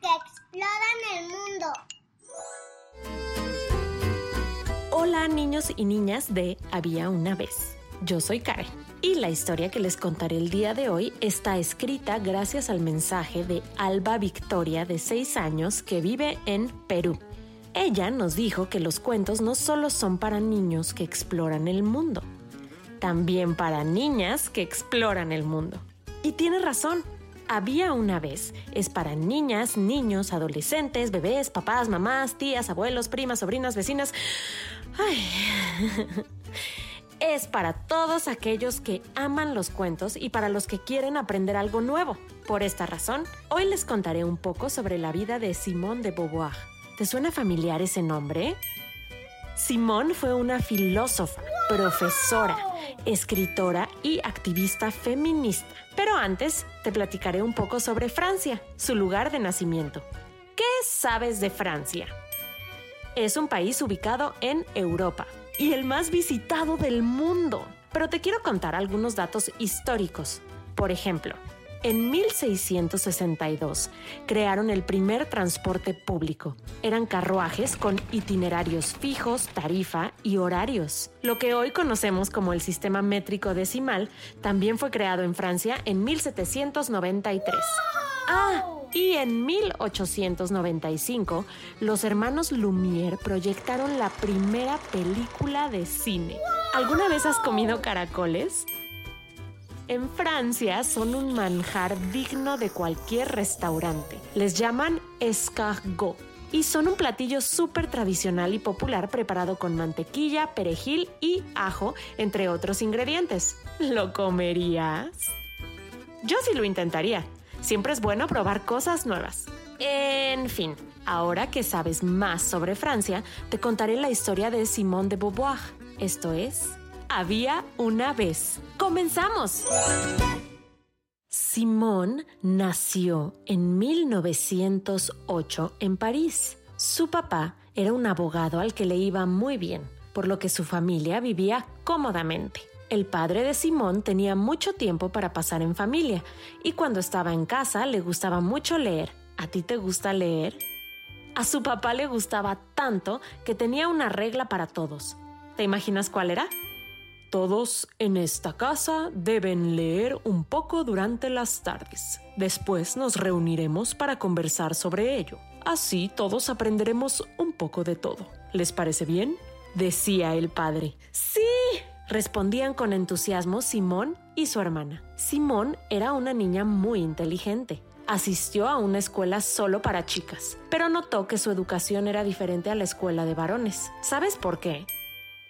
que exploran el mundo. Hola niños y niñas de Había una vez. Yo soy Karen y la historia que les contaré el día de hoy está escrita gracias al mensaje de Alba Victoria de 6 años que vive en Perú. Ella nos dijo que los cuentos no solo son para niños que exploran el mundo, también para niñas que exploran el mundo. Y tiene razón. Había una vez. Es para niñas, niños, adolescentes, bebés, papás, mamás, tías, abuelos, primas, sobrinas, vecinas. Es para todos aquellos que aman los cuentos y para los que quieren aprender algo nuevo. Por esta razón, hoy les contaré un poco sobre la vida de Simone de Beauvoir. ¿Te suena familiar ese nombre? Simone fue una filósofa, profesora, escritora y activista feminista. Pero antes te platicaré un poco sobre Francia, su lugar de nacimiento. ¿Qué sabes de Francia? Es un país ubicado en Europa y el más visitado del mundo. Pero te quiero contar algunos datos históricos. Por ejemplo, en 1662 crearon el primer transporte público. Eran carruajes con itinerarios fijos, tarifa y horarios. Lo que hoy conocemos como el sistema métrico decimal también fue creado en Francia en 1793. Ah, y en 1895, los hermanos Lumière proyectaron la primera película de cine. ¿Alguna vez has comido caracoles? En Francia son un manjar digno de cualquier restaurante. Les llaman escargot y son un platillo súper tradicional y popular preparado con mantequilla, perejil y ajo, entre otros ingredientes. ¿Lo comerías? Yo sí lo intentaría. Siempre es bueno probar cosas nuevas. En fin, ahora que sabes más sobre Francia, te contaré la historia de Simone de Beauvoir. Esto es, había una vez. ¡Comenzamos! Simone nació en 1908 en París. Su papá era un abogado al que le iba muy bien, por lo que su familia vivía cómodamente. El padre de Simón tenía mucho tiempo para pasar en familia y cuando estaba en casa le gustaba mucho leer. ¿A ti te gusta leer? A su papá le gustaba tanto que tenía una regla para todos. ¿Te imaginas cuál era? Todos en esta casa deben leer un poco durante las tardes. Después nos reuniremos para conversar sobre ello. Así todos aprenderemos un poco de todo. ¿Les parece bien? Decía el padre. Sí, respondían con entusiasmo Simón y su hermana. Simón era una niña muy inteligente. Asistió a una escuela solo para chicas, pero notó que su educación era diferente a la escuela de varones. ¿Sabes por qué?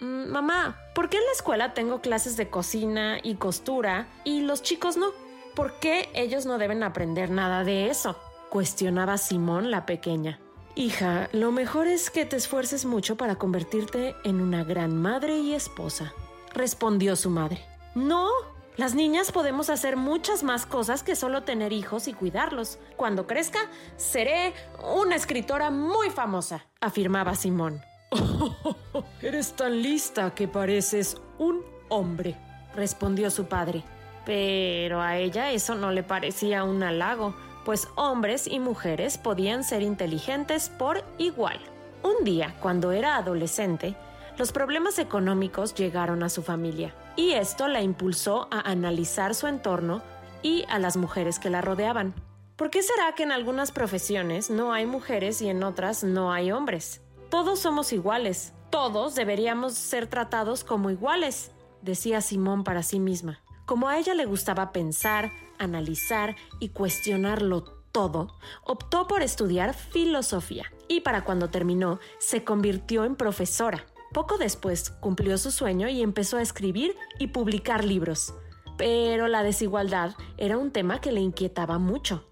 Mm, mamá, ¿por qué en la escuela tengo clases de cocina y costura y los chicos no? ¿Por qué ellos no deben aprender nada de eso? Cuestionaba Simón la pequeña. Hija, lo mejor es que te esfuerces mucho para convertirte en una gran madre y esposa respondió su madre. No, las niñas podemos hacer muchas más cosas que solo tener hijos y cuidarlos. Cuando crezca, seré una escritora muy famosa, afirmaba Simón. eres tan lista que pareces un hombre, respondió su padre. Pero a ella eso no le parecía un halago, pues hombres y mujeres podían ser inteligentes por igual. Un día, cuando era adolescente, los problemas económicos llegaron a su familia y esto la impulsó a analizar su entorno y a las mujeres que la rodeaban. ¿Por qué será que en algunas profesiones no hay mujeres y en otras no hay hombres? Todos somos iguales. Todos deberíamos ser tratados como iguales, decía Simón para sí misma. Como a ella le gustaba pensar, analizar y cuestionarlo todo, optó por estudiar filosofía y para cuando terminó se convirtió en profesora. Poco después cumplió su sueño y empezó a escribir y publicar libros. Pero la desigualdad era un tema que le inquietaba mucho.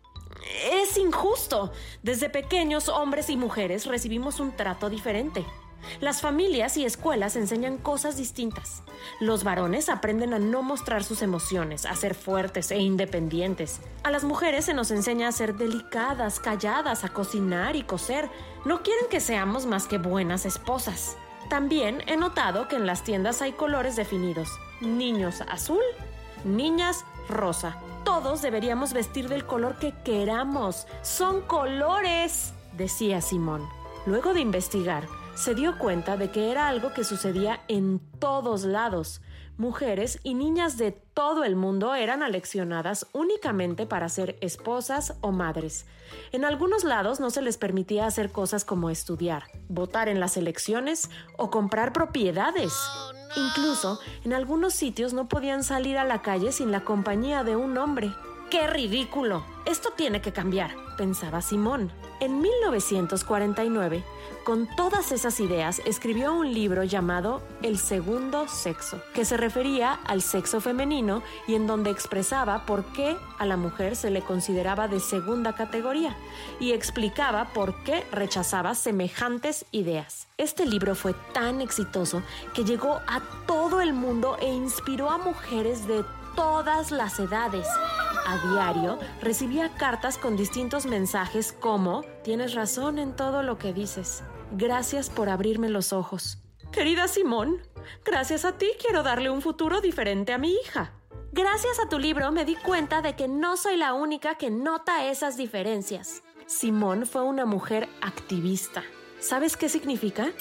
Es injusto. Desde pequeños hombres y mujeres recibimos un trato diferente. Las familias y escuelas enseñan cosas distintas. Los varones aprenden a no mostrar sus emociones, a ser fuertes e independientes. A las mujeres se nos enseña a ser delicadas, calladas, a cocinar y coser. No quieren que seamos más que buenas esposas. También he notado que en las tiendas hay colores definidos. Niños azul, niñas rosa. Todos deberíamos vestir del color que queramos. Son colores, decía Simón. Luego de investigar, se dio cuenta de que era algo que sucedía en todos lados. Mujeres y niñas de todo el mundo eran aleccionadas únicamente para ser esposas o madres. En algunos lados no se les permitía hacer cosas como estudiar, votar en las elecciones o comprar propiedades. Incluso en algunos sitios no podían salir a la calle sin la compañía de un hombre. ¡Qué ridículo! Esto tiene que cambiar, pensaba Simón. En 1949, con todas esas ideas, escribió un libro llamado El segundo sexo, que se refería al sexo femenino y en donde expresaba por qué a la mujer se le consideraba de segunda categoría y explicaba por qué rechazaba semejantes ideas. Este libro fue tan exitoso que llegó a todo el mundo e inspiró a mujeres de todas las edades. A diario recibía cartas con distintos mensajes como, tienes razón en todo lo que dices. Gracias por abrirme los ojos. Querida Simón, gracias a ti quiero darle un futuro diferente a mi hija. Gracias a tu libro me di cuenta de que no soy la única que nota esas diferencias. Simón fue una mujer activista. ¿Sabes qué significa?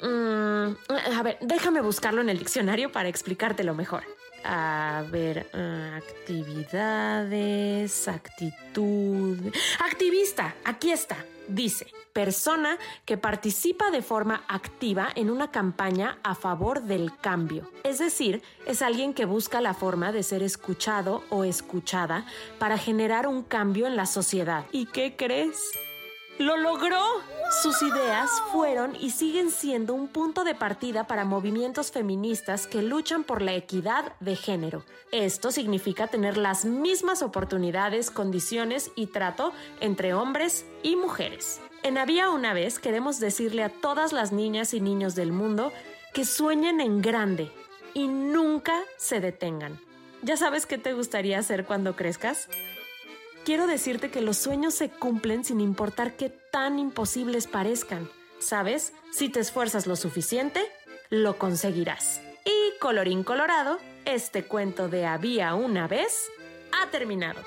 Mm, a ver, déjame buscarlo en el diccionario para explicártelo mejor. A ver, ah, actividades, actitud. Activista, aquí está. Dice, persona que participa de forma activa en una campaña a favor del cambio. Es decir, es alguien que busca la forma de ser escuchado o escuchada para generar un cambio en la sociedad. ¿Y qué crees? ¡Lo logró! Sus ideas fueron y siguen siendo un punto de partida para movimientos feministas que luchan por la equidad de género. Esto significa tener las mismas oportunidades, condiciones y trato entre hombres y mujeres. En Había una vez queremos decirle a todas las niñas y niños del mundo que sueñen en grande y nunca se detengan. ¿Ya sabes qué te gustaría hacer cuando crezcas? Quiero decirte que los sueños se cumplen sin importar qué tan imposibles parezcan. ¿Sabes? Si te esfuerzas lo suficiente, lo conseguirás. Y colorín colorado, este cuento de había una vez ha terminado.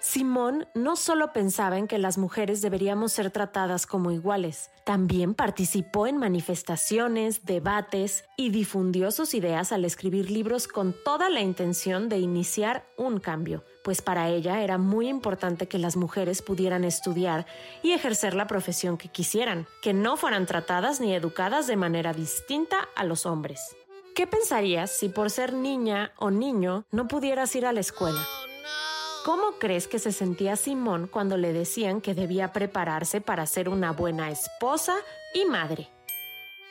Simón no solo pensaba en que las mujeres deberíamos ser tratadas como iguales, también participó en manifestaciones, debates y difundió sus ideas al escribir libros con toda la intención de iniciar un cambio, pues para ella era muy importante que las mujeres pudieran estudiar y ejercer la profesión que quisieran, que no fueran tratadas ni educadas de manera distinta a los hombres. ¿Qué pensarías si por ser niña o niño no pudieras ir a la escuela? ¿Cómo crees que se sentía Simón cuando le decían que debía prepararse para ser una buena esposa y madre?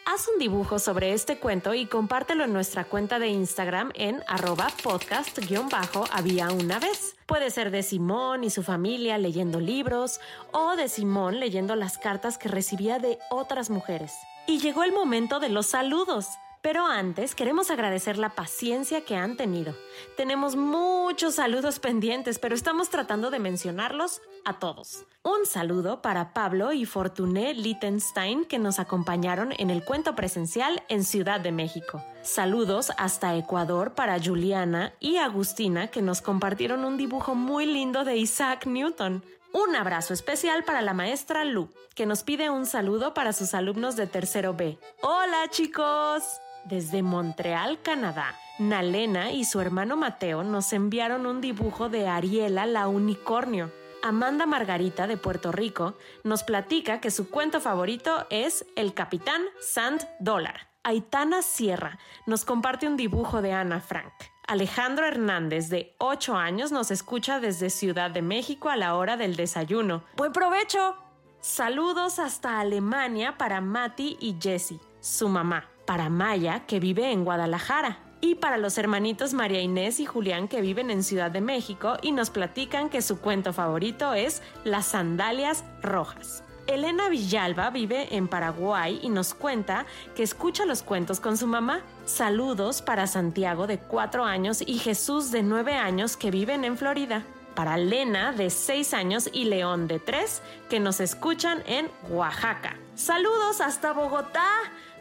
Haz un dibujo sobre este cuento y compártelo en nuestra cuenta de Instagram en arroba podcast-había una vez. Puede ser de Simón y su familia leyendo libros o de Simón leyendo las cartas que recibía de otras mujeres. Y llegó el momento de los saludos. Pero antes queremos agradecer la paciencia que han tenido. Tenemos muchos saludos pendientes, pero estamos tratando de mencionarlos a todos. Un saludo para Pablo y Fortuné Littenstein que nos acompañaron en el cuento presencial en Ciudad de México. Saludos hasta Ecuador para Juliana y Agustina que nos compartieron un dibujo muy lindo de Isaac Newton. Un abrazo especial para la maestra Lu, que nos pide un saludo para sus alumnos de tercero B. Hola chicos. Desde Montreal, Canadá, Nalena y su hermano Mateo nos enviaron un dibujo de Ariela la unicornio. Amanda Margarita de Puerto Rico nos platica que su cuento favorito es El Capitán Sand Dólar. Aitana Sierra nos comparte un dibujo de Ana Frank. Alejandro Hernández, de 8 años, nos escucha desde Ciudad de México a la hora del desayuno. ¡Buen provecho! Saludos hasta Alemania para Mati y Jessie, su mamá. Para Maya, que vive en Guadalajara. Y para los hermanitos María Inés y Julián, que viven en Ciudad de México y nos platican que su cuento favorito es Las Sandalias Rojas. Elena Villalba vive en Paraguay y nos cuenta que escucha los cuentos con su mamá. Saludos para Santiago de 4 años y Jesús de 9 años que viven en Florida. Para Lena de 6 años y León de 3 que nos escuchan en Oaxaca. Saludos hasta Bogotá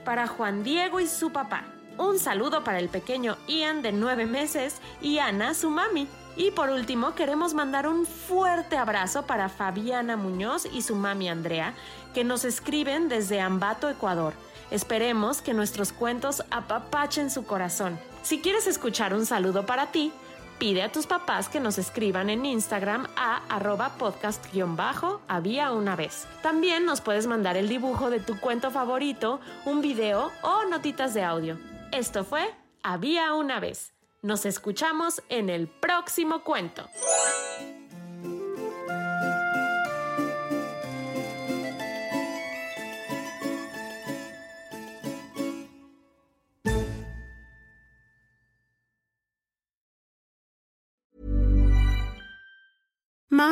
para Juan Diego y su papá. Un saludo para el pequeño Ian de 9 meses y Ana, su mami. Y por último, queremos mandar un fuerte abrazo para Fabiana Muñoz y su mami Andrea, que nos escriben desde Ambato, Ecuador. Esperemos que nuestros cuentos apapachen su corazón. Si quieres escuchar un saludo para ti, pide a tus papás que nos escriban en Instagram a arroba podcast-había una vez. También nos puedes mandar el dibujo de tu cuento favorito, un video o notitas de audio. Esto fue Había una vez. Nos escuchamos en el próximo cuento.